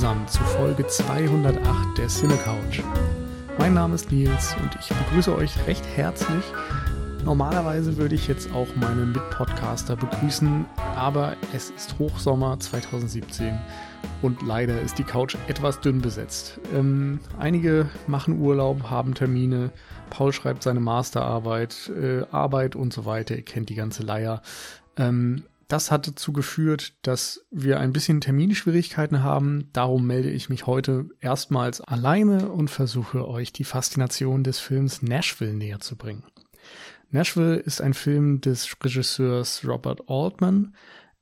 Zusammen zu Folge 208 der Cine Couch. Mein Name ist Nils und ich begrüße euch recht herzlich. Normalerweise würde ich jetzt auch meine Mitpodcaster begrüßen, aber es ist Hochsommer 2017 und leider ist die Couch etwas dünn besetzt. Ähm, einige machen Urlaub, haben Termine, Paul schreibt seine Masterarbeit, äh, Arbeit und so weiter. Ihr kennt die ganze Leier. Ähm, das hat dazu geführt, dass wir ein bisschen Terminschwierigkeiten haben. Darum melde ich mich heute erstmals alleine und versuche euch die Faszination des Films Nashville näher zu bringen. Nashville ist ein Film des Regisseurs Robert Altman.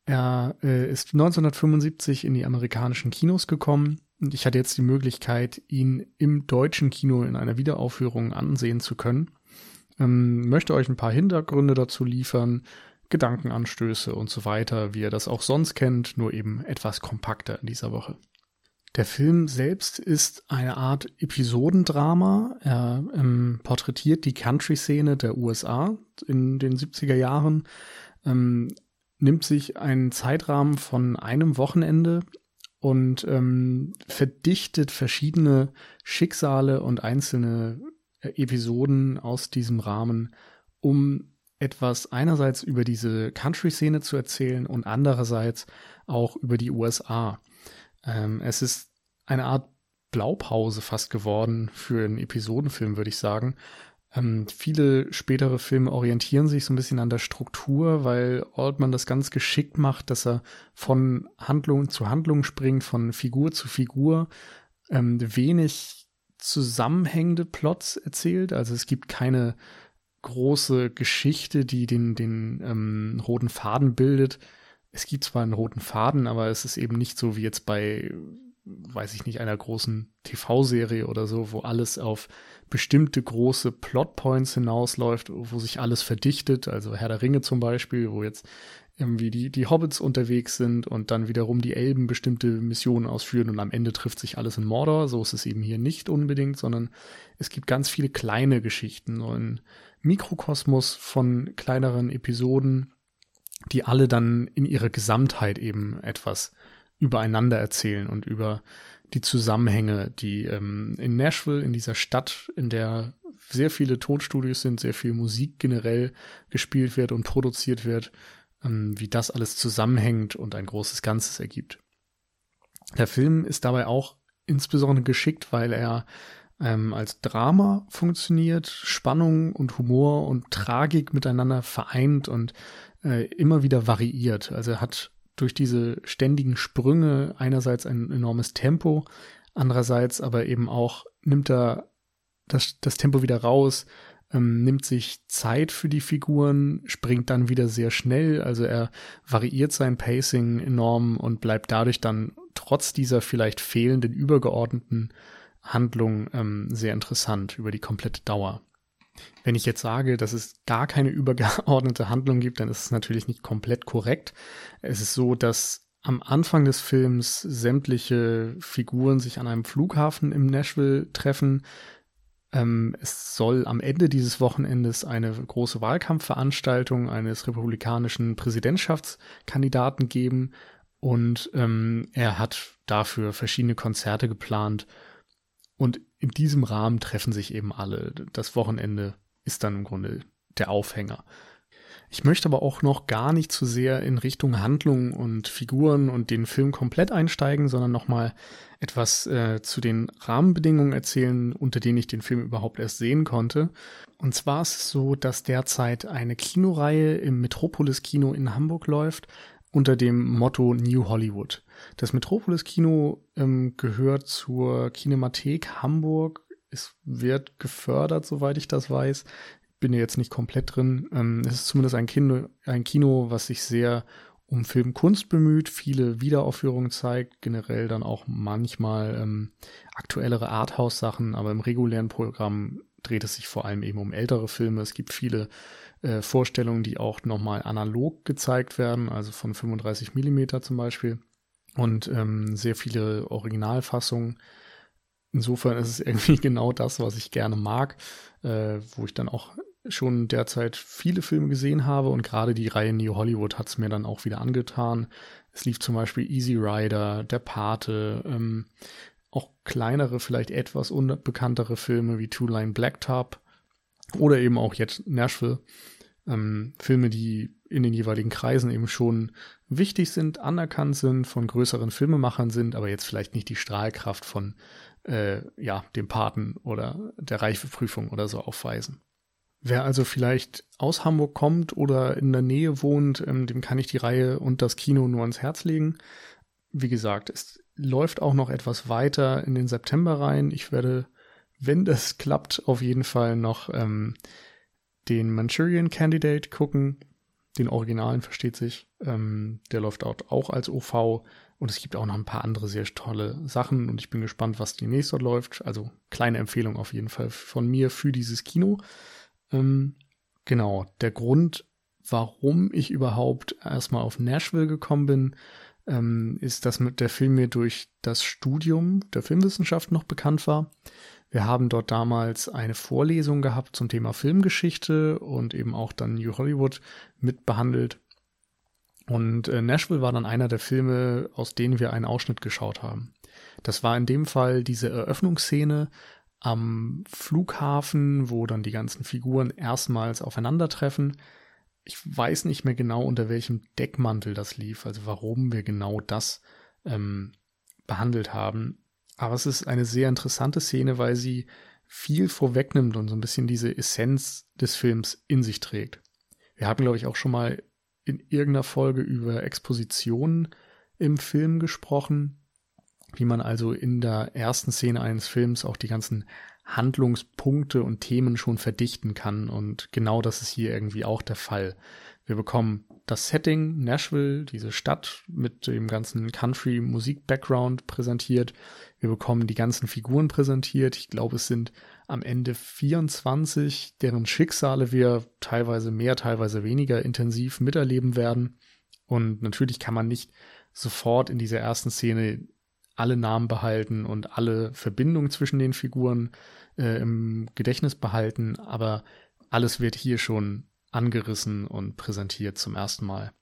Er äh, ist 1975 in die amerikanischen Kinos gekommen und ich hatte jetzt die Möglichkeit, ihn im deutschen Kino in einer Wiederaufführung ansehen zu können. Ähm, möchte euch ein paar Hintergründe dazu liefern, Gedankenanstöße und so weiter, wie ihr das auch sonst kennt, nur eben etwas kompakter in dieser Woche. Der Film selbst ist eine Art Episodendrama. Er ähm, porträtiert die Country-Szene der USA in den 70er Jahren, ähm, nimmt sich einen Zeitrahmen von einem Wochenende und ähm, verdichtet verschiedene Schicksale und einzelne äh, Episoden aus diesem Rahmen, um etwas einerseits über diese Country-Szene zu erzählen und andererseits auch über die USA. Ähm, es ist eine Art Blaupause fast geworden für einen Episodenfilm, würde ich sagen. Ähm, viele spätere Filme orientieren sich so ein bisschen an der Struktur, weil Altman das ganz geschickt macht, dass er von Handlung zu Handlung springt, von Figur zu Figur, ähm, wenig zusammenhängende Plots erzählt. Also es gibt keine große Geschichte, die den, den ähm, roten Faden bildet. Es gibt zwar einen roten Faden, aber es ist eben nicht so wie jetzt bei, weiß ich nicht, einer großen TV-Serie oder so, wo alles auf bestimmte große Plotpoints hinausläuft, wo sich alles verdichtet. Also Herr der Ringe zum Beispiel, wo jetzt irgendwie die, die Hobbits unterwegs sind und dann wiederum die Elben bestimmte Missionen ausführen und am Ende trifft sich alles in Mordor. So ist es eben hier nicht unbedingt, sondern es gibt ganz viele kleine Geschichten. Und Mikrokosmos von kleineren Episoden, die alle dann in ihrer Gesamtheit eben etwas übereinander erzählen und über die Zusammenhänge, die ähm, in Nashville, in dieser Stadt, in der sehr viele Tonstudios sind, sehr viel Musik generell gespielt wird und produziert wird, ähm, wie das alles zusammenhängt und ein großes Ganzes ergibt. Der Film ist dabei auch insbesondere geschickt, weil er ähm, als Drama funktioniert, Spannung und Humor und Tragik miteinander vereint und äh, immer wieder variiert. Also er hat durch diese ständigen Sprünge einerseits ein enormes Tempo, andererseits aber eben auch nimmt er das, das Tempo wieder raus, ähm, nimmt sich Zeit für die Figuren, springt dann wieder sehr schnell, also er variiert sein Pacing enorm und bleibt dadurch dann trotz dieser vielleicht fehlenden übergeordneten Handlung ähm, sehr interessant über die komplette Dauer. Wenn ich jetzt sage, dass es gar keine übergeordnete Handlung gibt, dann ist es natürlich nicht komplett korrekt. Es ist so, dass am Anfang des Films sämtliche Figuren sich an einem Flughafen im Nashville treffen. Ähm, es soll am Ende dieses Wochenendes eine große Wahlkampfveranstaltung eines republikanischen Präsidentschaftskandidaten geben und ähm, er hat dafür verschiedene Konzerte geplant und in diesem Rahmen treffen sich eben alle. Das Wochenende ist dann im Grunde der Aufhänger. Ich möchte aber auch noch gar nicht zu sehr in Richtung Handlung und Figuren und den Film komplett einsteigen, sondern nochmal etwas äh, zu den Rahmenbedingungen erzählen, unter denen ich den Film überhaupt erst sehen konnte. Und zwar ist es so, dass derzeit eine Kinoreihe im Metropolis Kino in Hamburg läuft, unter dem Motto New Hollywood. Das Metropolis Kino ähm, gehört zur Kinemathek Hamburg. Es wird gefördert, soweit ich das weiß. Bin ja jetzt nicht komplett drin. Ähm, es ist zumindest ein Kino, ein Kino, was sich sehr um Filmkunst bemüht, viele Wiederaufführungen zeigt, generell dann auch manchmal ähm, aktuellere Arthouse-Sachen, aber im regulären Programm dreht es sich vor allem eben um ältere Filme. Es gibt viele äh, Vorstellungen, die auch nochmal analog gezeigt werden, also von 35 Millimeter zum Beispiel. Und ähm, sehr viele Originalfassungen. Insofern ist es irgendwie genau das, was ich gerne mag, äh, wo ich dann auch schon derzeit viele Filme gesehen habe und gerade die Reihe New Hollywood hat es mir dann auch wieder angetan. Es lief zum Beispiel Easy Rider, Der Pate, ähm, auch kleinere, vielleicht etwas unbekanntere Filme wie Two Line Blacktop oder eben auch jetzt Nashville. Ähm, Filme, die in den jeweiligen Kreisen eben schon wichtig sind, anerkannt sind, von größeren Filmemachern sind, aber jetzt vielleicht nicht die Strahlkraft von äh, ja, dem Paten oder der Reifeprüfung oder so aufweisen. Wer also vielleicht aus Hamburg kommt oder in der Nähe wohnt, ähm, dem kann ich die Reihe und das Kino nur ans Herz legen. Wie gesagt, es läuft auch noch etwas weiter in den September rein. Ich werde, wenn das klappt, auf jeden Fall noch ähm, den Manchurian Candidate gucken. Den Originalen versteht sich. Ähm, der läuft dort auch als OV. Und es gibt auch noch ein paar andere sehr tolle Sachen. Und ich bin gespannt, was demnächst dort läuft. Also kleine Empfehlung auf jeden Fall von mir für dieses Kino. Ähm, genau, der Grund, warum ich überhaupt erstmal auf Nashville gekommen bin, ähm, ist, dass mit der Film mir durch das Studium der Filmwissenschaft noch bekannt war. Wir haben dort damals eine Vorlesung gehabt zum Thema Filmgeschichte und eben auch dann New Hollywood mit behandelt. Und äh, Nashville war dann einer der Filme, aus denen wir einen Ausschnitt geschaut haben. Das war in dem Fall diese Eröffnungsszene am Flughafen, wo dann die ganzen Figuren erstmals aufeinandertreffen. Ich weiß nicht mehr genau, unter welchem Deckmantel das lief, also warum wir genau das ähm, behandelt haben. Aber es ist eine sehr interessante Szene, weil sie viel vorwegnimmt und so ein bisschen diese Essenz des Films in sich trägt. Wir haben, glaube ich, auch schon mal in irgendeiner Folge über Expositionen im Film gesprochen wie man also in der ersten Szene eines Films auch die ganzen Handlungspunkte und Themen schon verdichten kann. Und genau das ist hier irgendwie auch der Fall. Wir bekommen das Setting Nashville, diese Stadt mit dem ganzen Country-Musik-Background präsentiert. Wir bekommen die ganzen Figuren präsentiert. Ich glaube, es sind am Ende 24, deren Schicksale wir teilweise mehr, teilweise weniger intensiv miterleben werden. Und natürlich kann man nicht sofort in dieser ersten Szene alle Namen behalten und alle Verbindungen zwischen den Figuren äh, im Gedächtnis behalten, aber alles wird hier schon angerissen und präsentiert zum ersten Mal.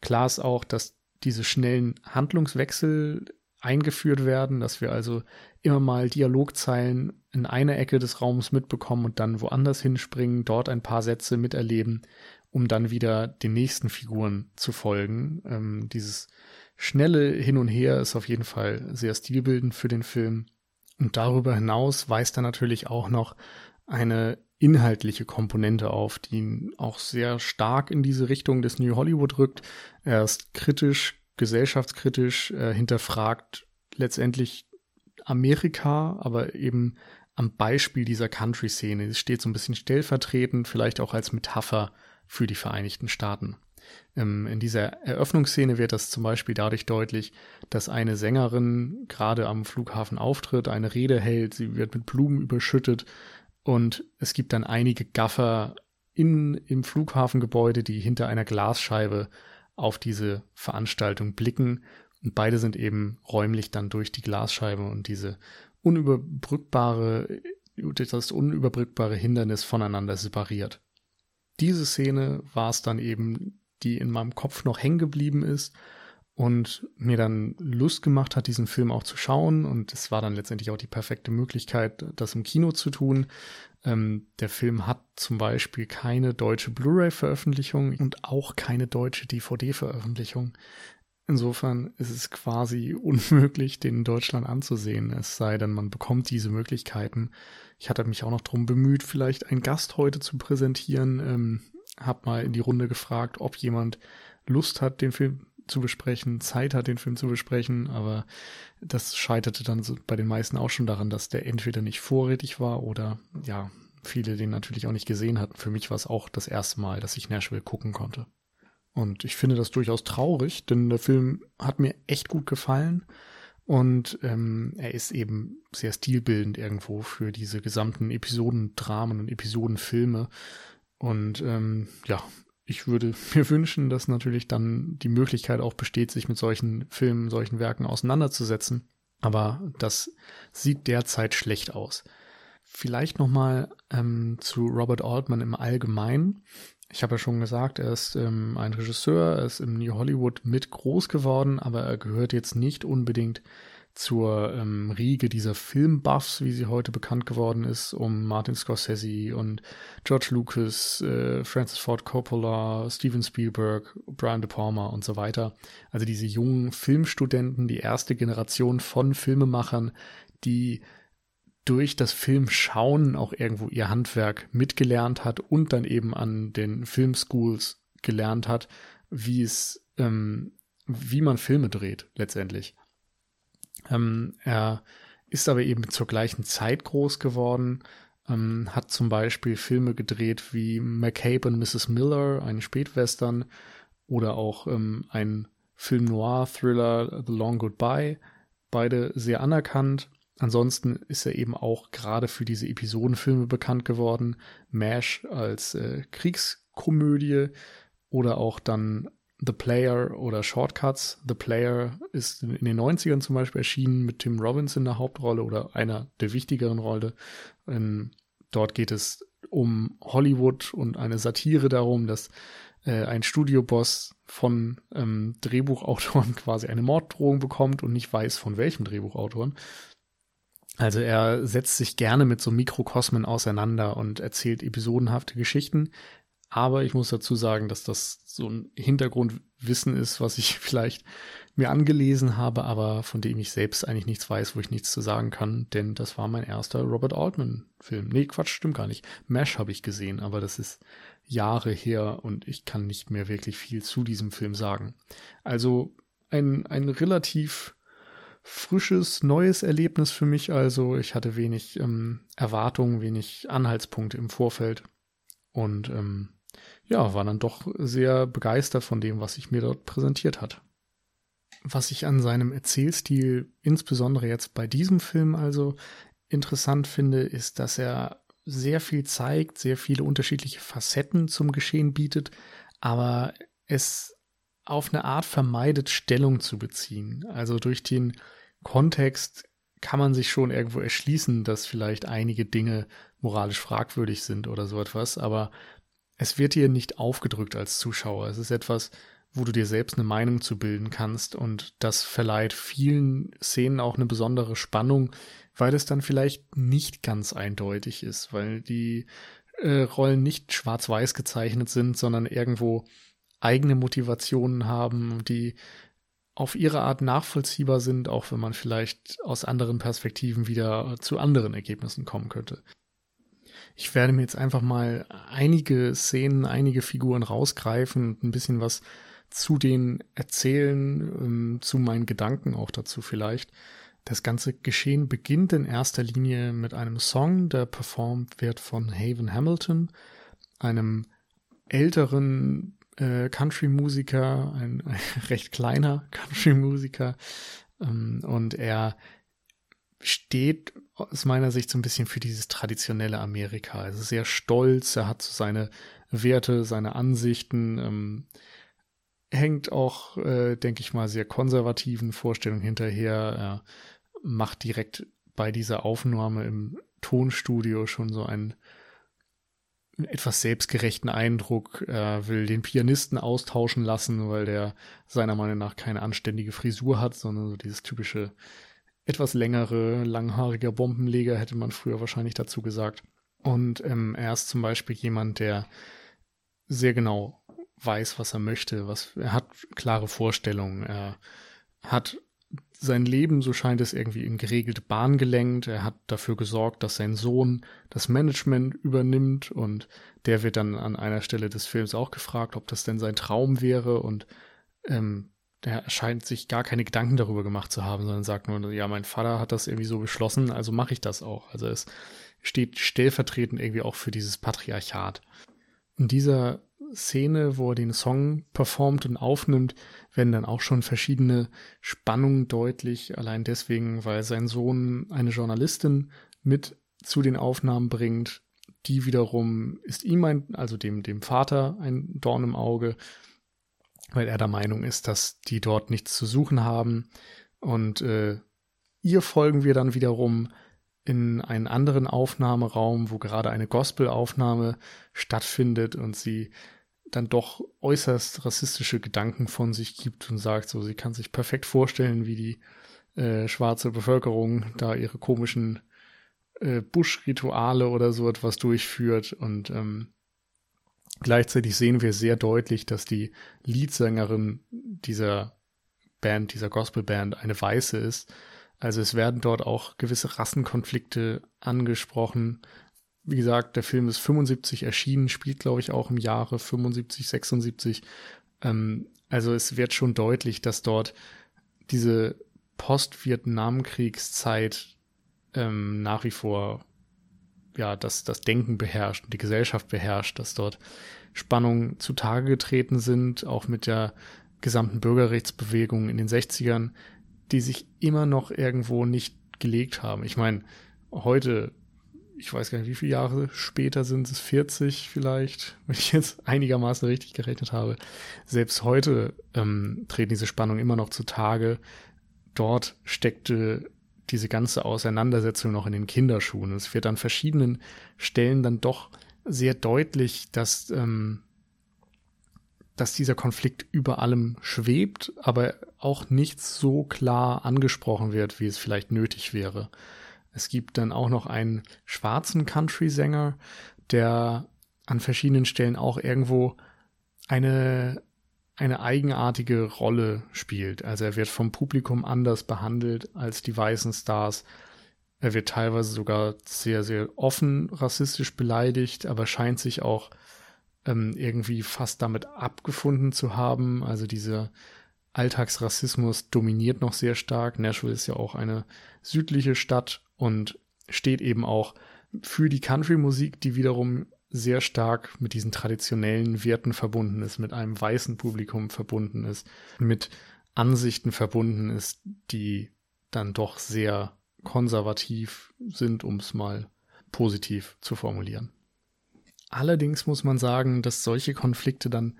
Klar ist auch, dass diese schnellen Handlungswechsel eingeführt werden, dass wir also immer mal Dialogzeilen in einer Ecke des Raums mitbekommen und dann woanders hinspringen, dort ein paar Sätze miterleben, um dann wieder den nächsten Figuren zu folgen. Ähm, dieses schnelle Hin und Her ist auf jeden Fall sehr stilbildend für den Film. Und darüber hinaus weist er natürlich auch noch eine inhaltliche Komponente auf, die ihn auch sehr stark in diese Richtung des New Hollywood rückt. Er ist kritisch, gesellschaftskritisch, er hinterfragt letztendlich Amerika, aber eben am Beispiel dieser Country-Szene. Es steht so ein bisschen stellvertretend, vielleicht auch als Metapher für die Vereinigten Staaten. Ähm, in dieser Eröffnungsszene wird das zum Beispiel dadurch deutlich, dass eine Sängerin gerade am Flughafen auftritt, eine Rede hält, sie wird mit Blumen überschüttet und es gibt dann einige Gaffer in, im Flughafengebäude, die hinter einer Glasscheibe auf diese Veranstaltung blicken. Und beide sind eben räumlich dann durch die Glasscheibe und diese unüberbrückbare, das unüberbrückbare Hindernis voneinander separiert. Diese Szene war es dann eben, die in meinem Kopf noch hängen geblieben ist und mir dann Lust gemacht hat, diesen Film auch zu schauen. Und es war dann letztendlich auch die perfekte Möglichkeit, das im Kino zu tun. Ähm, der Film hat zum Beispiel keine deutsche Blu-ray-Veröffentlichung und auch keine deutsche DVD-Veröffentlichung. Insofern ist es quasi unmöglich, den in Deutschland anzusehen, es sei denn, man bekommt diese Möglichkeiten. Ich hatte mich auch noch darum bemüht, vielleicht einen Gast heute zu präsentieren. Ähm, hab mal in die Runde gefragt, ob jemand Lust hat, den Film zu besprechen, Zeit hat, den Film zu besprechen, aber das scheiterte dann so bei den meisten auch schon daran, dass der entweder nicht vorrätig war oder ja, viele den natürlich auch nicht gesehen hatten. Für mich war es auch das erste Mal, dass ich Nashville gucken konnte. Und ich finde das durchaus traurig, denn der Film hat mir echt gut gefallen und ähm, er ist eben sehr stilbildend irgendwo für diese gesamten Episodendramen und Episodenfilme. Und ähm, ja, ich würde mir wünschen, dass natürlich dann die Möglichkeit auch besteht, sich mit solchen Filmen, solchen Werken auseinanderzusetzen. Aber das sieht derzeit schlecht aus. Vielleicht nochmal ähm, zu Robert Altman im Allgemeinen. Ich habe ja schon gesagt, er ist ähm, ein Regisseur, er ist im New Hollywood mit groß geworden, aber er gehört jetzt nicht unbedingt zur ähm, Riege dieser Filmbuffs, wie sie heute bekannt geworden ist, um Martin Scorsese und George Lucas, äh, Francis Ford Coppola, Steven Spielberg, Brian De Palma und so weiter. Also diese jungen Filmstudenten, die erste Generation von Filmemachern, die durch das Filmschauen auch irgendwo ihr Handwerk mitgelernt hat und dann eben an den Filmschools gelernt hat, wie es, ähm, wie man Filme dreht letztendlich. Ähm, er ist aber eben zur gleichen Zeit groß geworden, ähm, hat zum Beispiel Filme gedreht wie McCabe und Mrs. Miller, ein Spätwestern, oder auch ähm, ein Film Noir-Thriller The Long Goodbye, beide sehr anerkannt. Ansonsten ist er eben auch gerade für diese Episodenfilme bekannt geworden. MASH als äh, Kriegskomödie oder auch dann The Player oder Shortcuts. The Player ist in den 90ern zum Beispiel erschienen mit Tim Robbins in der Hauptrolle oder einer der wichtigeren Rolle. Ähm, dort geht es um Hollywood und eine Satire darum, dass äh, ein Studioboss von ähm, Drehbuchautoren quasi eine Morddrohung bekommt und nicht weiß, von welchem Drehbuchautoren. Also er setzt sich gerne mit so Mikrokosmen auseinander und erzählt episodenhafte Geschichten, aber ich muss dazu sagen, dass das so ein Hintergrundwissen ist, was ich vielleicht mir angelesen habe, aber von dem ich selbst eigentlich nichts weiß, wo ich nichts zu sagen kann, denn das war mein erster Robert Altman-Film. Nee, Quatsch, stimmt gar nicht. Mesh habe ich gesehen, aber das ist Jahre her und ich kann nicht mehr wirklich viel zu diesem Film sagen. Also ein, ein relativ frisches, neues Erlebnis für mich. Also ich hatte wenig ähm, Erwartungen, wenig Anhaltspunkte im Vorfeld und ähm, ja, war dann doch sehr begeistert von dem, was sich mir dort präsentiert hat. Was ich an seinem Erzählstil, insbesondere jetzt bei diesem Film also interessant finde, ist, dass er sehr viel zeigt, sehr viele unterschiedliche Facetten zum Geschehen bietet, aber es auf eine Art vermeidet, Stellung zu beziehen. Also durch den Kontext kann man sich schon irgendwo erschließen, dass vielleicht einige Dinge moralisch fragwürdig sind oder so etwas, aber es wird dir nicht aufgedrückt als Zuschauer. Es ist etwas, wo du dir selbst eine Meinung zu bilden kannst und das verleiht vielen Szenen auch eine besondere Spannung, weil es dann vielleicht nicht ganz eindeutig ist, weil die äh, Rollen nicht schwarz-weiß gezeichnet sind, sondern irgendwo eigene Motivationen haben, die auf ihre Art nachvollziehbar sind, auch wenn man vielleicht aus anderen Perspektiven wieder zu anderen Ergebnissen kommen könnte. Ich werde mir jetzt einfach mal einige Szenen, einige Figuren rausgreifen und ein bisschen was zu denen erzählen, ähm, zu meinen Gedanken auch dazu vielleicht. Das ganze Geschehen beginnt in erster Linie mit einem Song, der performt wird von Haven Hamilton, einem älteren äh, Country-Musiker, ein, ein, recht kleiner Country-Musiker. Ähm, und er steht aus meiner Sicht so ein bisschen für dieses traditionelle Amerika. Er ist sehr stolz, er hat so seine Werte, seine Ansichten, ähm, hängt auch, äh, denke ich mal, sehr konservativen Vorstellungen hinterher. Er macht direkt bei dieser Aufnahme im Tonstudio schon so einen etwas selbstgerechten Eindruck. Er will den Pianisten austauschen lassen, weil der seiner Meinung nach keine anständige Frisur hat, sondern so dieses typische etwas längere, langhaariger Bombenleger, hätte man früher wahrscheinlich dazu gesagt. Und ähm, er ist zum Beispiel jemand, der sehr genau weiß, was er möchte, was er hat klare Vorstellungen. Er hat sein Leben, so scheint es irgendwie in geregelte Bahn gelenkt. Er hat dafür gesorgt, dass sein Sohn das Management übernimmt und der wird dann an einer Stelle des Films auch gefragt, ob das denn sein Traum wäre und ähm, der scheint sich gar keine Gedanken darüber gemacht zu haben, sondern sagt nur, ja, mein Vater hat das irgendwie so beschlossen, also mache ich das auch. Also es steht stellvertretend irgendwie auch für dieses Patriarchat. In dieser Szene, wo er den Song performt und aufnimmt, werden dann auch schon verschiedene Spannungen deutlich, allein deswegen, weil sein Sohn eine Journalistin mit zu den Aufnahmen bringt, die wiederum ist ihm ein, also dem, dem Vater ein Dorn im Auge, weil er der Meinung ist, dass die dort nichts zu suchen haben. Und äh, ihr folgen wir dann wiederum in einen anderen Aufnahmeraum, wo gerade eine Gospelaufnahme stattfindet und sie dann doch äußerst rassistische Gedanken von sich gibt und sagt, so sie kann sich perfekt vorstellen, wie die äh, schwarze Bevölkerung da ihre komischen äh, Busch-Rituale oder so etwas durchführt und ähm, gleichzeitig sehen wir sehr deutlich, dass die Leadsängerin dieser Band, dieser Gospelband eine Weiße ist also es werden dort auch gewisse Rassenkonflikte angesprochen. Wie gesagt, der Film ist 75 erschienen, spielt glaube ich auch im Jahre 75, 76. Ähm, also es wird schon deutlich, dass dort diese Post-Vietnam-Kriegszeit ähm, nach wie vor ja, dass das Denken beherrscht und die Gesellschaft beherrscht, dass dort Spannungen zutage getreten sind, auch mit der gesamten Bürgerrechtsbewegung in den 60ern, die sich immer noch irgendwo nicht gelegt haben. Ich meine, heute, ich weiß gar nicht, wie viele Jahre später sind es, 40 vielleicht, wenn ich jetzt einigermaßen richtig gerechnet habe. Selbst heute ähm, treten diese Spannungen immer noch zutage. Dort steckte diese ganze Auseinandersetzung noch in den Kinderschuhen. Es wird an verschiedenen Stellen dann doch sehr deutlich, dass ähm, dass dieser Konflikt über allem schwebt, aber auch nicht so klar angesprochen wird, wie es vielleicht nötig wäre. Es gibt dann auch noch einen schwarzen Country-Sänger, der an verschiedenen Stellen auch irgendwo eine, eine eigenartige Rolle spielt. Also er wird vom Publikum anders behandelt als die weißen Stars. Er wird teilweise sogar sehr, sehr offen rassistisch beleidigt, aber scheint sich auch ähm, irgendwie fast damit abgefunden zu haben. Also dieser Alltagsrassismus dominiert noch sehr stark. Nashville ist ja auch eine südliche Stadt und steht eben auch für die Country-Musik, die wiederum sehr stark mit diesen traditionellen Werten verbunden ist, mit einem weißen Publikum verbunden ist, mit Ansichten verbunden ist, die dann doch sehr konservativ sind, um es mal positiv zu formulieren. Allerdings muss man sagen, dass solche Konflikte dann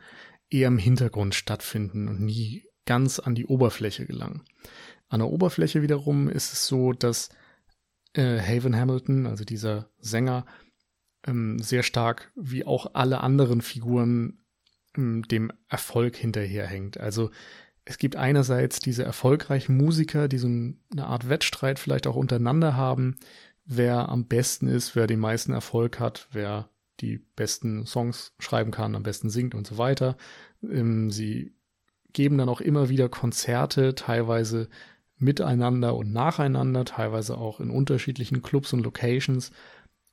eher im Hintergrund stattfinden und nie ganz an die Oberfläche gelangen. An der Oberfläche wiederum ist es so, dass äh, Haven Hamilton, also dieser Sänger, ähm, sehr stark wie auch alle anderen Figuren ähm, dem Erfolg hinterherhängt. Also es gibt einerseits diese erfolgreichen Musiker, die so eine Art Wettstreit vielleicht auch untereinander haben, wer am besten ist, wer den meisten Erfolg hat, wer die besten Songs schreiben kann, am besten singt und so weiter. Ähm, sie geben dann auch immer wieder Konzerte, teilweise miteinander und nacheinander, teilweise auch in unterschiedlichen Clubs und Locations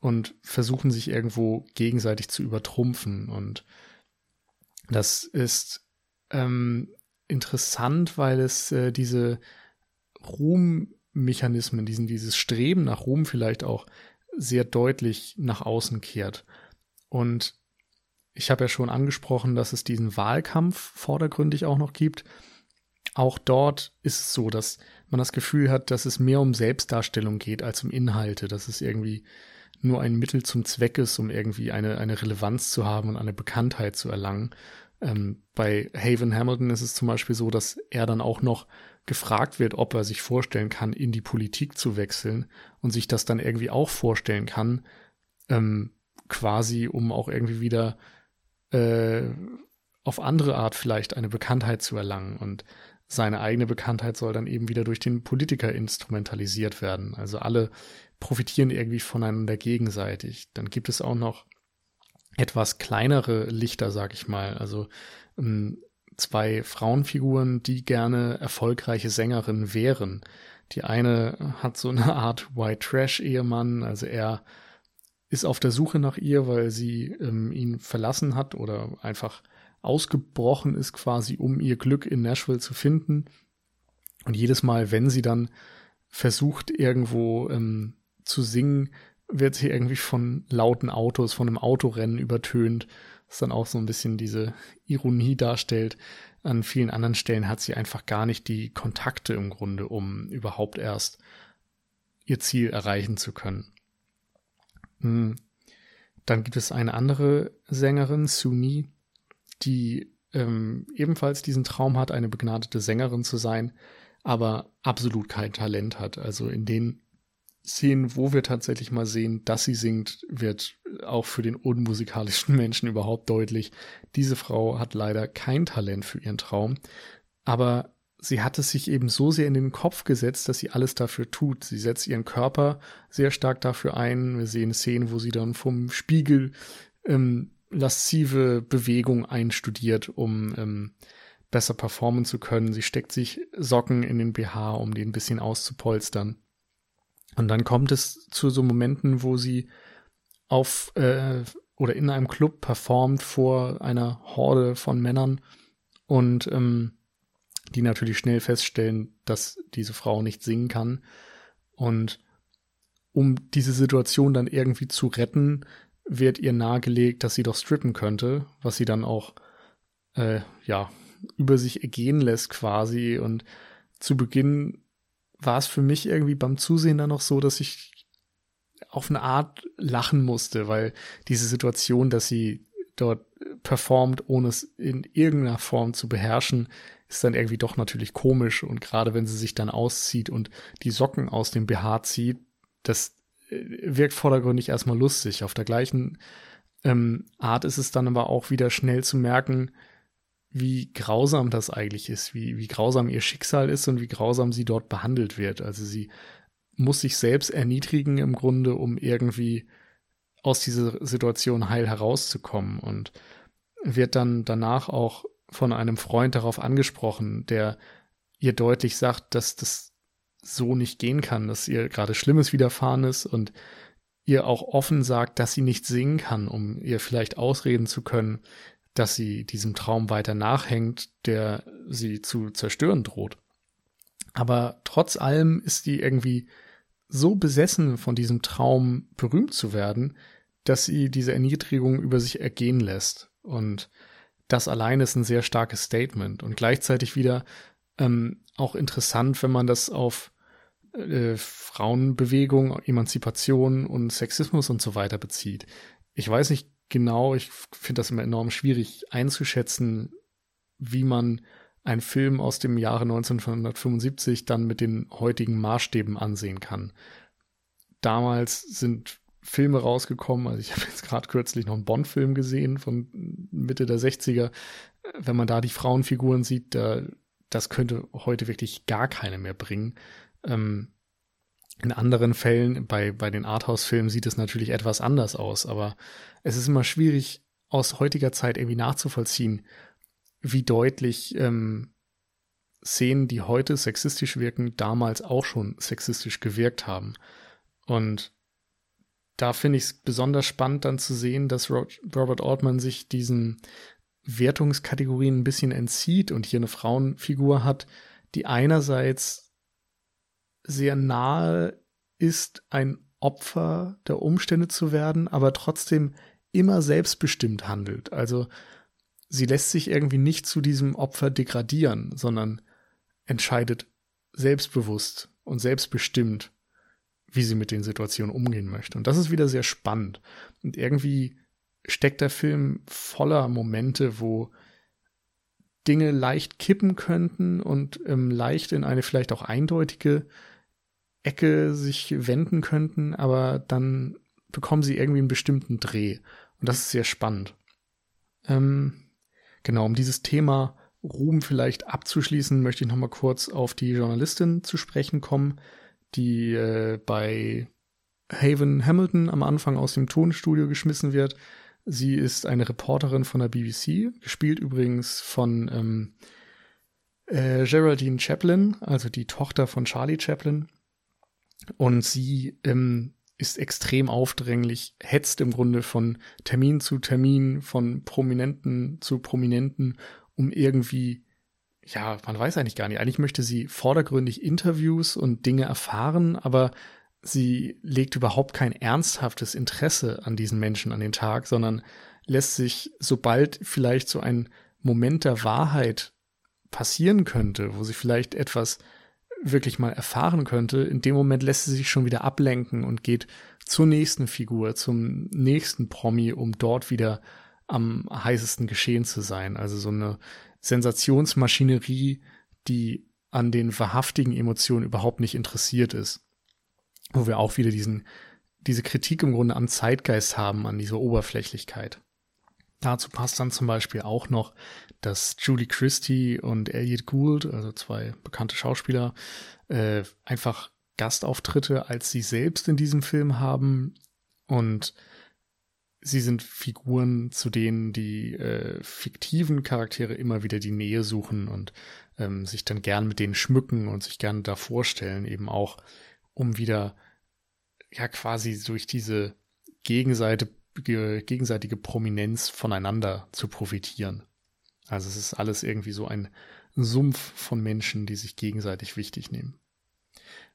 und versuchen sich irgendwo gegenseitig zu übertrumpfen. Und das ist ähm, interessant, weil es äh, diese Ruhmmechanismen, diesen, dieses Streben nach Ruhm vielleicht auch sehr deutlich nach außen kehrt. Und ich habe ja schon angesprochen, dass es diesen Wahlkampf vordergründig auch noch gibt. Auch dort ist es so, dass man das Gefühl hat, dass es mehr um Selbstdarstellung geht als um Inhalte, dass es irgendwie nur ein Mittel zum Zweck ist, um irgendwie eine, eine Relevanz zu haben und eine Bekanntheit zu erlangen. Ähm, bei Haven Hamilton ist es zum Beispiel so, dass er dann auch noch gefragt wird, ob er sich vorstellen kann, in die Politik zu wechseln und sich das dann irgendwie auch vorstellen kann, ähm, quasi, um auch irgendwie wieder äh, auf andere Art vielleicht eine Bekanntheit zu erlangen. Und seine eigene Bekanntheit soll dann eben wieder durch den Politiker instrumentalisiert werden. Also alle profitieren irgendwie voneinander gegenseitig. Dann gibt es auch noch etwas kleinere Lichter, sag ich mal. Also ähm, zwei Frauenfiguren, die gerne erfolgreiche Sängerinnen wären. Die eine hat so eine Art White Trash Ehemann, also er ist auf der Suche nach ihr, weil sie ähm, ihn verlassen hat oder einfach ausgebrochen ist quasi, um ihr Glück in Nashville zu finden. Und jedes Mal, wenn sie dann versucht, irgendwo ähm, zu singen, wird sie irgendwie von lauten Autos, von einem Autorennen übertönt, was dann auch so ein bisschen diese Ironie darstellt. An vielen anderen Stellen hat sie einfach gar nicht die Kontakte im Grunde, um überhaupt erst ihr Ziel erreichen zu können. Hm. Dann gibt es eine andere Sängerin, Suni, die ähm, ebenfalls diesen Traum hat, eine begnadete Sängerin zu sein, aber absolut kein Talent hat. Also in den Szenen, wo wir tatsächlich mal sehen, dass sie singt, wird auch für den unmusikalischen Menschen überhaupt deutlich. Diese Frau hat leider kein Talent für ihren Traum, aber sie hat es sich eben so sehr in den Kopf gesetzt, dass sie alles dafür tut. Sie setzt ihren Körper sehr stark dafür ein. Wir sehen Szenen, wo sie dann vom Spiegel ähm, laszive Bewegung einstudiert, um ähm, besser performen zu können. Sie steckt sich Socken in den BH, um den ein bisschen auszupolstern. Und dann kommt es zu so Momenten, wo sie auf äh, oder in einem Club performt vor einer Horde von Männern und ähm, die natürlich schnell feststellen, dass diese Frau nicht singen kann. Und um diese Situation dann irgendwie zu retten, wird ihr nahegelegt, dass sie doch strippen könnte, was sie dann auch äh, ja über sich ergehen lässt quasi. Und zu Beginn war es für mich irgendwie beim Zusehen dann noch so, dass ich auf eine Art lachen musste, weil diese Situation, dass sie dort performt, ohne es in irgendeiner Form zu beherrschen, ist dann irgendwie doch natürlich komisch. Und gerade wenn sie sich dann auszieht und die Socken aus dem BH zieht, das äh, wirkt vordergründig erstmal lustig. Auf der gleichen ähm, Art ist es dann aber auch wieder schnell zu merken, wie grausam das eigentlich ist, wie, wie grausam ihr Schicksal ist und wie grausam sie dort behandelt wird. Also sie muss sich selbst erniedrigen im Grunde, um irgendwie aus dieser Situation heil herauszukommen und wird dann danach auch von einem Freund darauf angesprochen, der ihr deutlich sagt, dass das so nicht gehen kann, dass ihr gerade Schlimmes widerfahren ist und ihr auch offen sagt, dass sie nicht singen kann, um ihr vielleicht ausreden zu können, dass sie diesem Traum weiter nachhängt, der sie zu zerstören droht. Aber trotz allem ist die irgendwie so besessen von diesem Traum, berühmt zu werden, dass sie diese Erniedrigung über sich ergehen lässt. Und das allein ist ein sehr starkes Statement und gleichzeitig wieder ähm, auch interessant, wenn man das auf äh, Frauenbewegung, Emanzipation und Sexismus und so weiter bezieht. Ich weiß nicht genau, ich finde das immer enorm schwierig einzuschätzen, wie man einen Film aus dem Jahre 1975 dann mit den heutigen Maßstäben ansehen kann. Damals sind Filme rausgekommen, also ich habe jetzt gerade kürzlich noch einen Bond-Film gesehen von Mitte der 60er. Wenn man da die Frauenfiguren sieht, da, das könnte heute wirklich gar keine mehr bringen. Ähm, in anderen Fällen, bei, bei den Arthouse-Filmen sieht es natürlich etwas anders aus, aber es ist immer schwierig, aus heutiger Zeit irgendwie nachzuvollziehen, wie deutlich ähm, Szenen, die heute sexistisch wirken, damals auch schon sexistisch gewirkt haben. Und da finde ich es besonders spannend dann zu sehen, dass Robert Altman sich diesen Wertungskategorien ein bisschen entzieht und hier eine Frauenfigur hat, die einerseits sehr nahe ist, ein Opfer der Umstände zu werden, aber trotzdem immer selbstbestimmt handelt. Also sie lässt sich irgendwie nicht zu diesem Opfer degradieren, sondern entscheidet selbstbewusst und selbstbestimmt, wie sie mit den Situationen umgehen möchte. Und das ist wieder sehr spannend. Und irgendwie steckt der Film voller Momente, wo Dinge leicht kippen könnten und ähm, leicht in eine vielleicht auch eindeutige Ecke sich wenden könnten, aber dann bekommen sie irgendwie einen bestimmten Dreh. Und das ist sehr spannend. Ähm, genau, um dieses Thema Ruhm vielleicht abzuschließen, möchte ich nochmal kurz auf die Journalistin zu sprechen kommen, die äh, bei Haven Hamilton am Anfang aus dem Tonstudio geschmissen wird. Sie ist eine Reporterin von der BBC, gespielt übrigens von ähm, äh, Geraldine Chaplin, also die Tochter von Charlie Chaplin. Und sie ähm, ist extrem aufdringlich, hetzt im Grunde von Termin zu Termin, von Prominenten zu Prominenten, um irgendwie, ja, man weiß eigentlich gar nicht. Eigentlich möchte sie vordergründig Interviews und Dinge erfahren, aber sie legt überhaupt kein ernsthaftes Interesse an diesen Menschen an den Tag, sondern lässt sich, sobald vielleicht so ein Moment der Wahrheit passieren könnte, wo sie vielleicht etwas wirklich mal erfahren könnte, in dem Moment lässt sie sich schon wieder ablenken und geht zur nächsten Figur, zum nächsten Promi, um dort wieder am heißesten geschehen zu sein. Also so eine Sensationsmaschinerie, die an den wahrhaftigen Emotionen überhaupt nicht interessiert ist. wo wir auch wieder diesen, diese Kritik im Grunde am Zeitgeist haben, an dieser Oberflächlichkeit. Dazu passt dann zum Beispiel auch noch, dass Julie Christie und Elliot Gould, also zwei bekannte Schauspieler, äh, einfach Gastauftritte als sie selbst in diesem Film haben. Und sie sind Figuren, zu denen die äh, fiktiven Charaktere immer wieder die Nähe suchen und ähm, sich dann gern mit denen schmücken und sich gern da vorstellen, eben auch, um wieder ja quasi durch diese gegenseitige, gegenseitige Prominenz voneinander zu profitieren. Also es ist alles irgendwie so ein Sumpf von Menschen, die sich gegenseitig wichtig nehmen.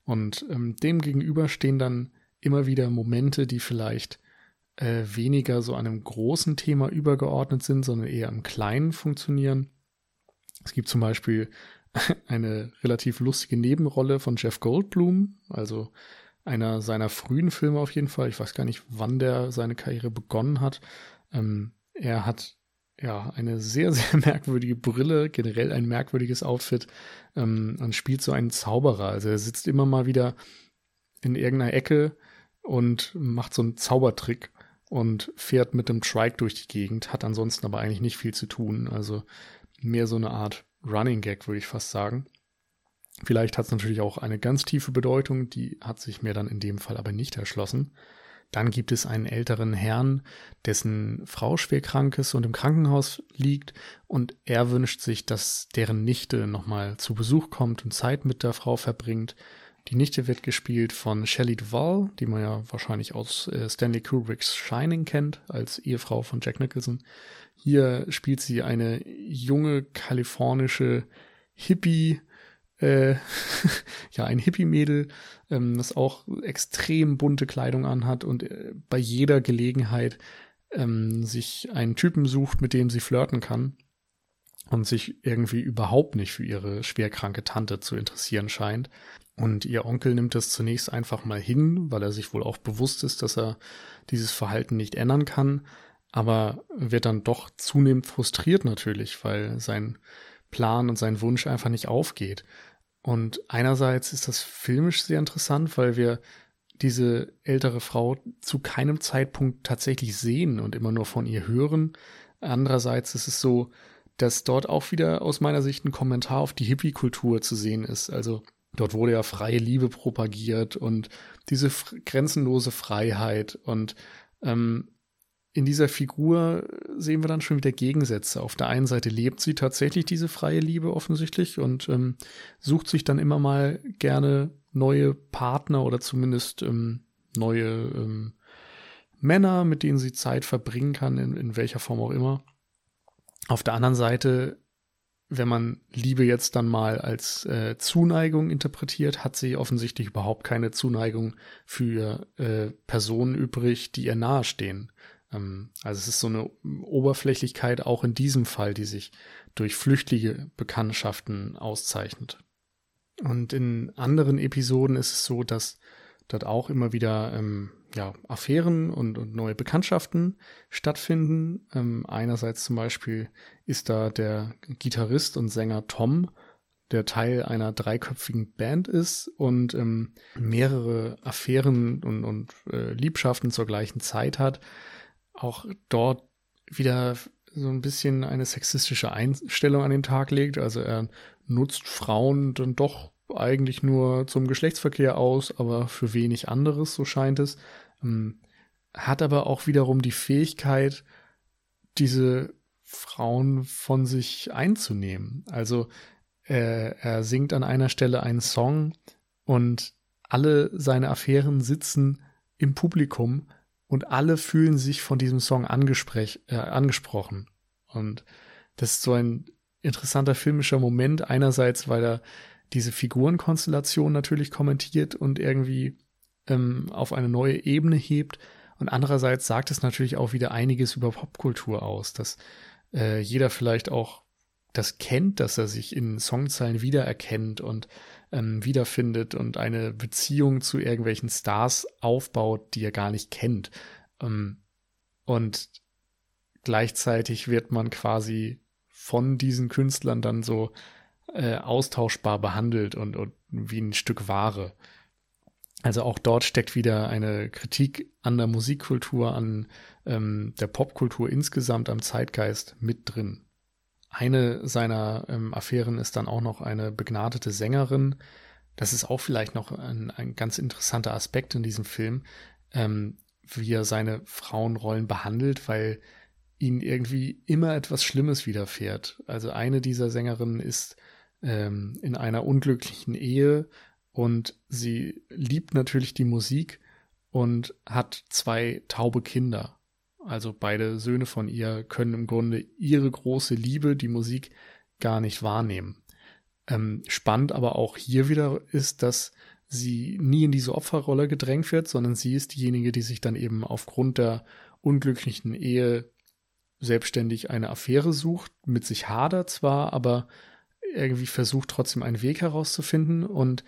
Und ähm, dem gegenüber stehen dann immer wieder Momente, die vielleicht äh, weniger so einem großen Thema übergeordnet sind, sondern eher im Kleinen funktionieren. Es gibt zum Beispiel eine relativ lustige Nebenrolle von Jeff Goldblum, also einer seiner frühen Filme auf jeden Fall. Ich weiß gar nicht, wann der seine Karriere begonnen hat. Ähm, er hat ja eine sehr, sehr merkwürdige Brille, generell ein merkwürdiges Outfit ähm, und spielt so einen Zauberer. Also er sitzt immer mal wieder in irgendeiner Ecke und macht so einen Zaubertrick und fährt mit dem Trike durch die Gegend, hat ansonsten aber eigentlich nicht viel zu tun. Also mehr so eine Art Running Gag, würde ich fast sagen. Vielleicht hat es natürlich auch eine ganz tiefe Bedeutung, die hat sich mir dann in dem Fall aber nicht erschlossen. Dann gibt es einen älteren Herrn, dessen Frau schwer krank ist und im Krankenhaus liegt und er wünscht sich, dass deren Nichte nochmal zu Besuch kommt und Zeit mit der Frau verbringt. Die Nichte wird gespielt von Shelley Duvall, die man ja wahrscheinlich aus äh, Stanley Kubricks Shining kennt, als Ehefrau von Jack Nicholson. Hier spielt sie eine junge kalifornische Hippie, äh, ja, ein Hippie-Mädel, ähm, das auch extrem bunte Kleidung anhat und äh, bei jeder Gelegenheit ähm, sich einen Typen sucht, mit dem sie flirten kann und sich irgendwie überhaupt nicht für ihre schwerkranke Tante zu interessieren scheint. Und ihr Onkel nimmt das zunächst einfach mal hin, weil er sich wohl auch bewusst ist, dass er dieses Verhalten nicht ändern kann, aber wird dann doch zunehmend frustriert natürlich, weil sein Plan und sein Wunsch einfach nicht aufgeht. Und einerseits ist das filmisch sehr interessant, weil wir diese ältere Frau zu keinem Zeitpunkt tatsächlich sehen und immer nur von ihr hören. Andererseits ist es so, dass dort auch wieder aus meiner Sicht ein Kommentar auf die Hippie-Kultur zu sehen ist. Also dort wurde ja freie Liebe propagiert und diese grenzenlose Freiheit und ähm, in dieser Figur sehen wir dann schon wieder Gegensätze. Auf der einen Seite lebt sie tatsächlich diese freie Liebe offensichtlich und ähm, sucht sich dann immer mal gerne neue Partner oder zumindest ähm, neue ähm, Männer, mit denen sie Zeit verbringen kann, in, in welcher Form auch immer. Auf der anderen Seite, wenn man Liebe jetzt dann mal als äh, Zuneigung interpretiert, hat sie offensichtlich überhaupt keine Zuneigung für äh, Personen übrig, die ihr nahestehen. Ähm, also es ist so eine Oberflächlichkeit auch in diesem Fall, die sich durch flüchtige Bekanntschaften auszeichnet. Und in anderen Episoden ist es so, dass dort auch immer wieder ähm, ja, Affären und, und, neue Bekanntschaften stattfinden. Ähm, einerseits zum Beispiel ist da der Gitarrist und Sänger Tom, der Teil einer dreiköpfigen Band ist und ähm, mehrere Affären und, und äh, Liebschaften zur gleichen Zeit hat auch dort wieder so ein bisschen eine sexistische Einstellung an den Tag legt. Also er nutzt Frauen dann doch eigentlich nur zum Geschlechtsverkehr aus, aber für wenig anderes, so scheint es. Ähm, hat aber auch wiederum die Fähigkeit, diese Frauen von sich einzunehmen. Also er, er singt an einer Stelle einen Song und alle seine Affären sitzen im Publikum und alle fühlen sich von diesem Song äh, angesprochen. Und das ist so ein interessanter filmischer Moment. Einerseits, weil er diese Figurenkonstellation natürlich kommentiert und irgendwie ähm, auf eine neue Ebene hebt. Und andererseits sagt es natürlich auch wieder einiges über Popkultur aus, dass äh, jeder vielleicht auch das kennt, dass er sich in Songzeilen wiedererkennt und ähm, wiederfindet und eine Beziehung zu irgendwelchen Stars aufbaut, die er gar nicht kennt. Ähm, und gleichzeitig wird man quasi von diesen Künstlern dann so äh, austauschbar behandelt und, und wie ein Stück Ware. Also auch dort steckt wieder eine Kritik an der Musikkultur, an ähm, der Popkultur insgesamt, am Zeitgeist mit drin. Eine seiner ähm, Affären ist dann auch noch eine begnadete Sängerin. Das ist auch vielleicht noch ein, ein ganz interessanter Aspekt in diesem Film, ähm, wie er seine Frauenrollen behandelt, weil ihnen irgendwie immer etwas Schlimmes widerfährt. Also eine dieser Sängerinnen ist ähm, in einer unglücklichen Ehe und sie liebt natürlich die Musik und hat zwei taube Kinder. Also beide Söhne von ihr können im Grunde ihre große Liebe, die Musik, gar nicht wahrnehmen. Ähm, spannend aber auch hier wieder ist, dass sie nie in diese Opferrolle gedrängt wird, sondern sie ist diejenige, die sich dann eben aufgrund der unglücklichen Ehe selbstständig eine Affäre sucht, mit sich hadert zwar, aber irgendwie versucht trotzdem einen Weg herauszufinden und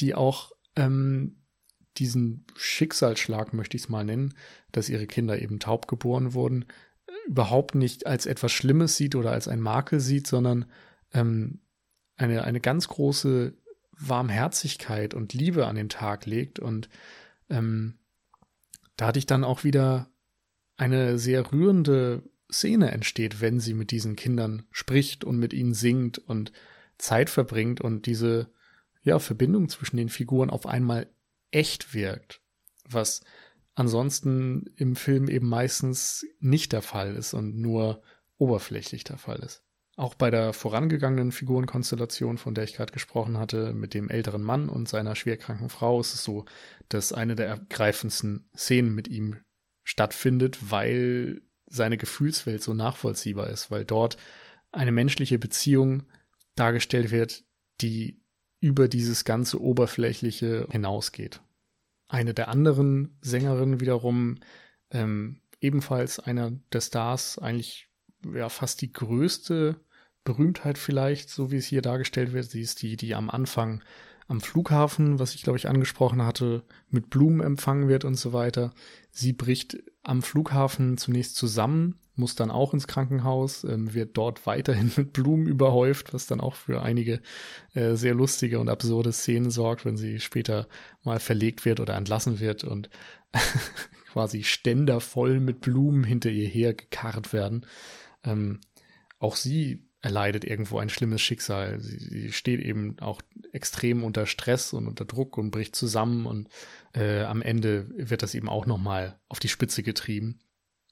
die auch ähm, diesen Schicksalsschlag, möchte ich es mal nennen, dass ihre Kinder eben taub geboren wurden, überhaupt nicht als etwas Schlimmes sieht oder als ein Makel sieht, sondern ähm, eine, eine ganz große Warmherzigkeit und Liebe an den Tag legt. Und ähm, da hatte ich dann auch wieder eine sehr rührende Szene entsteht, wenn sie mit diesen Kindern spricht und mit ihnen singt und Zeit verbringt und diese ja, Verbindung zwischen den Figuren auf einmal echt wirkt, was ansonsten im Film eben meistens nicht der Fall ist und nur oberflächlich der Fall ist. Auch bei der vorangegangenen Figurenkonstellation, von der ich gerade gesprochen hatte, mit dem älteren Mann und seiner schwerkranken Frau, ist es so, dass eine der ergreifendsten Szenen mit ihm stattfindet, weil seine Gefühlswelt so nachvollziehbar ist, weil dort eine menschliche Beziehung dargestellt wird, die über dieses ganze Oberflächliche hinausgeht. Eine der anderen Sängerinnen wiederum, ähm, ebenfalls einer der Stars, eigentlich ja fast die größte Berühmtheit vielleicht, so wie es hier dargestellt wird. Sie ist die, die am Anfang am Flughafen, was ich glaube ich angesprochen hatte, mit Blumen empfangen wird und so weiter. Sie bricht am Flughafen zunächst zusammen, muss dann auch ins Krankenhaus, ähm, wird dort weiterhin mit Blumen überhäuft, was dann auch für einige äh, sehr lustige und absurde Szenen sorgt, wenn sie später mal verlegt wird oder entlassen wird und quasi Ständer voll mit Blumen hinter ihr her gekarrt werden. Ähm, auch sie erleidet irgendwo ein schlimmes Schicksal. Sie, sie, steht eben auch extrem unter Stress und unter Druck und bricht zusammen und äh, am Ende wird das eben auch nochmal auf die Spitze getrieben.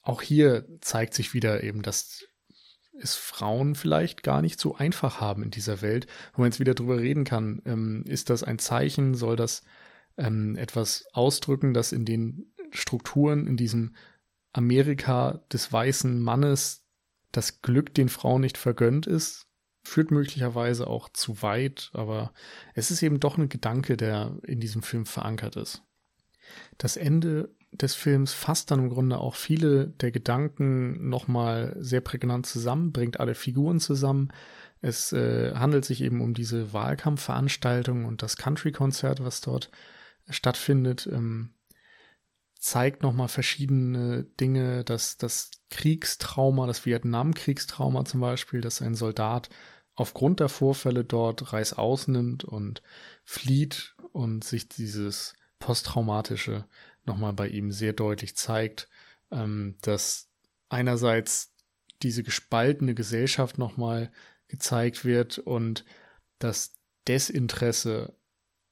Auch hier zeigt sich wieder eben, dass es Frauen vielleicht gar nicht so einfach haben in dieser Welt. Wo man jetzt wieder drüber reden kann, ähm, ist das ein Zeichen, soll das ähm, etwas ausdrücken, dass in den Strukturen, in diesem Amerika des weißen Mannes das Glück den Frauen nicht vergönnt ist, führt möglicherweise auch zu weit, aber es ist eben doch ein Gedanke, der in diesem Film verankert ist. Das Ende des Films fasst dann im Grunde auch viele der Gedanken nochmal sehr prägnant zusammen, bringt alle Figuren zusammen. Es äh, handelt sich eben um diese Wahlkampfveranstaltung und das Country-Konzert, was dort stattfindet. Ähm, zeigt nochmal verschiedene Dinge, dass das Kriegstrauma, das Vietnamkriegstrauma zum Beispiel, dass ein Soldat aufgrund der Vorfälle dort Reißaus nimmt und flieht und sich dieses posttraumatische nochmal bei ihm sehr deutlich zeigt, ähm, dass einerseits diese gespaltene Gesellschaft nochmal gezeigt wird und das Desinteresse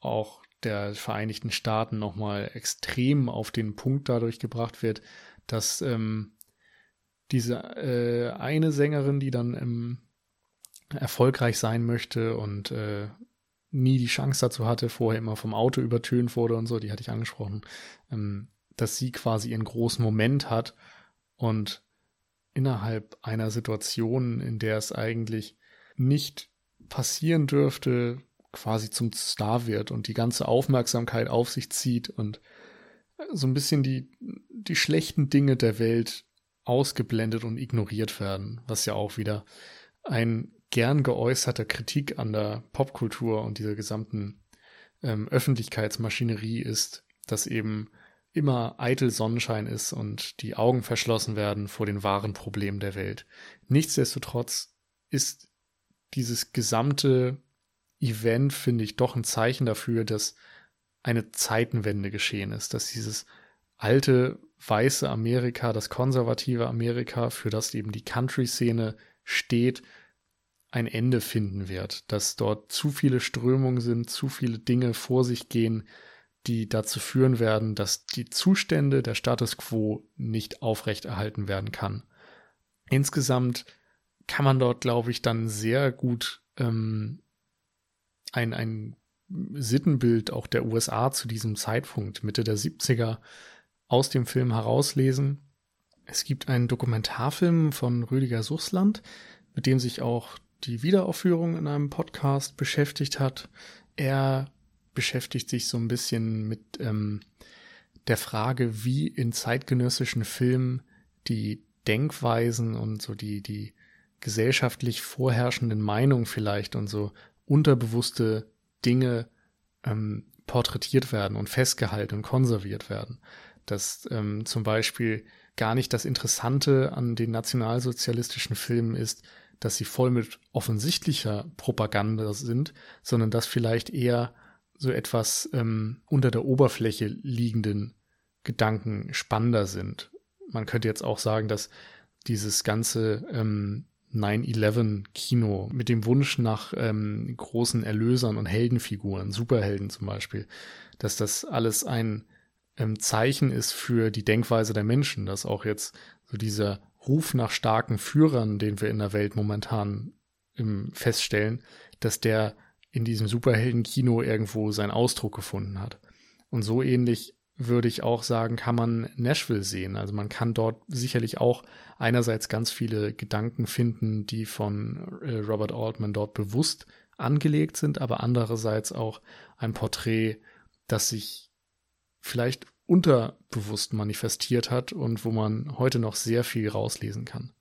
auch der Vereinigten Staaten nochmal extrem auf den Punkt dadurch gebracht wird, dass ähm, diese äh, eine Sängerin, die dann ähm, erfolgreich sein möchte und äh, nie die Chance dazu hatte, vorher immer vom Auto übertönt wurde und so, die hatte ich angesprochen, ähm, dass sie quasi ihren großen Moment hat und innerhalb einer Situation, in der es eigentlich nicht passieren dürfte, quasi zum Star wird und die ganze Aufmerksamkeit auf sich zieht und so ein bisschen die, die schlechten Dinge der Welt ausgeblendet und ignoriert werden, was ja auch wieder ein gern geäußerter Kritik an der Popkultur und dieser gesamten ähm, Öffentlichkeitsmaschinerie ist, dass eben immer eitel Sonnenschein ist und die Augen verschlossen werden vor den wahren Problemen der Welt. Nichtsdestotrotz ist dieses gesamte Event, finde ich, doch ein Zeichen dafür, dass eine Zeitenwende geschehen ist, dass dieses alte weiße Amerika, das konservative Amerika, für das eben die Country-Szene steht, ein Ende finden wird, dass dort zu viele Strömungen sind, zu viele Dinge vor sich gehen, die dazu führen werden, dass die Zustände der Status quo nicht aufrechterhalten werden kann. Insgesamt kann man dort, glaube ich, dann sehr gut ähm, ein, ein Sittenbild auch der USA zu diesem Zeitpunkt, Mitte der 70er, aus dem Film herauslesen. Es gibt einen Dokumentarfilm von Rüdiger Suchsland, mit dem sich auch die Wiederaufführung in einem Podcast beschäftigt hat. Er beschäftigt sich so ein bisschen mit ähm, der Frage, wie in zeitgenössischen Filmen die Denkweisen und so die, die gesellschaftlich vorherrschenden Meinungen vielleicht und so unterbewusste Dinge ähm, porträtiert werden und festgehalten und konserviert werden. Dass ähm, zum Beispiel gar nicht das Interessante an den nationalsozialistischen Filmen ist, dass sie voll mit offensichtlicher Propaganda sind, sondern dass vielleicht eher so etwas ähm, unter der Oberfläche liegenden Gedanken spannender sind. Man könnte jetzt auch sagen, dass dieses ganze ähm, 9-11-Kino mit dem Wunsch nach ähm, großen Erlösern und Heldenfiguren, Superhelden zum Beispiel, dass das alles ein ähm, Zeichen ist für die Denkweise der Menschen, dass auch jetzt so dieser Ruf nach starken Führern, den wir in der Welt momentan ähm, feststellen, dass der in diesem Superhelden-Kino irgendwo seinen Ausdruck gefunden hat. Und so ähnlich würde ich auch sagen, kann man Nashville sehen. Also man kann dort sicherlich auch einerseits ganz viele Gedanken finden, die von äh, Robert Altman dort bewusst angelegt sind, aber andererseits auch ein Porträt, das sich vielleicht unterbewusst manifestiert hat und wo man heute noch sehr viel rauslesen kann.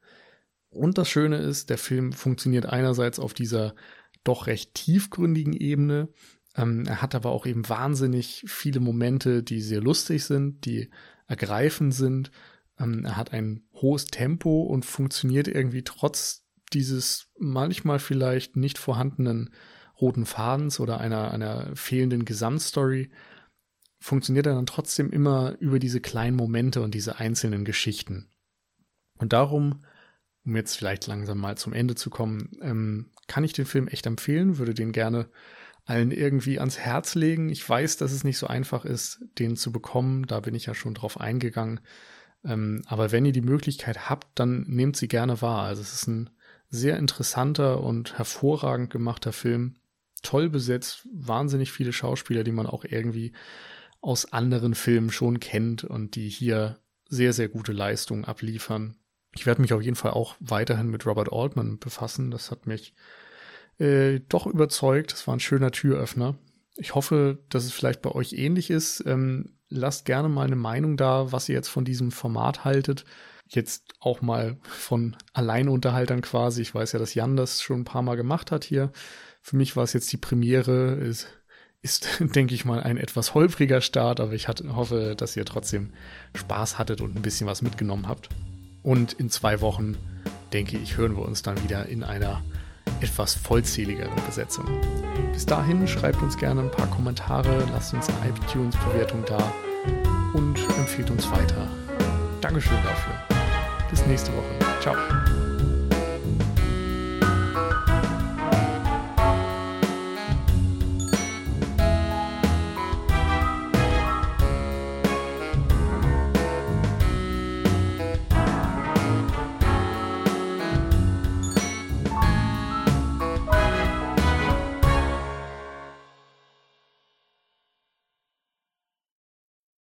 Und das Schöne ist, der Film funktioniert einerseits auf dieser doch recht tiefgründigen Ebene, ähm, er hat aber auch eben wahnsinnig viele Momente, die sehr lustig sind, die ergreifend sind. Ähm, er hat ein hohes Tempo und funktioniert irgendwie trotz dieses manchmal vielleicht nicht vorhandenen roten Fadens oder einer, einer fehlenden Gesamtstory, funktioniert er dann trotzdem immer über diese kleinen Momente und diese einzelnen Geschichten. Und darum, um jetzt vielleicht langsam mal zum Ende zu kommen, ähm, kann ich den Film echt empfehlen, würde den gerne allen irgendwie ans Herz legen. Ich weiß, dass es nicht so einfach ist, den zu bekommen. Da bin ich ja schon drauf eingegangen. Ähm, aber wenn ihr die Möglichkeit habt, dann nehmt sie gerne wahr. Also es ist ein sehr interessanter und hervorragend gemachter Film. Toll besetzt, wahnsinnig viele Schauspieler, die man auch irgendwie aus anderen Filmen schon kennt und die hier sehr, sehr gute Leistungen abliefern. Ich werde mich auf jeden Fall auch weiterhin mit Robert Altman befassen. Das hat mich äh, doch überzeugt. Es war ein schöner Türöffner. Ich hoffe, dass es vielleicht bei euch ähnlich ist. Ähm, lasst gerne mal eine Meinung da, was ihr jetzt von diesem Format haltet. Jetzt auch mal von Alleinunterhaltern quasi. Ich weiß ja, dass Jan das schon ein paar Mal gemacht hat hier. Für mich war es jetzt die Premiere. Ist, ist denke ich mal, ein etwas holpriger Start, aber ich hatte, hoffe, dass ihr trotzdem Spaß hattet und ein bisschen was mitgenommen habt. Und in zwei Wochen, denke ich, hören wir uns dann wieder in einer etwas vollzähligeren Besetzung. Bis dahin schreibt uns gerne ein paar Kommentare, lasst uns eine iTunes-Bewertung da und empfiehlt uns weiter. Dankeschön dafür. Bis nächste Woche. Ciao.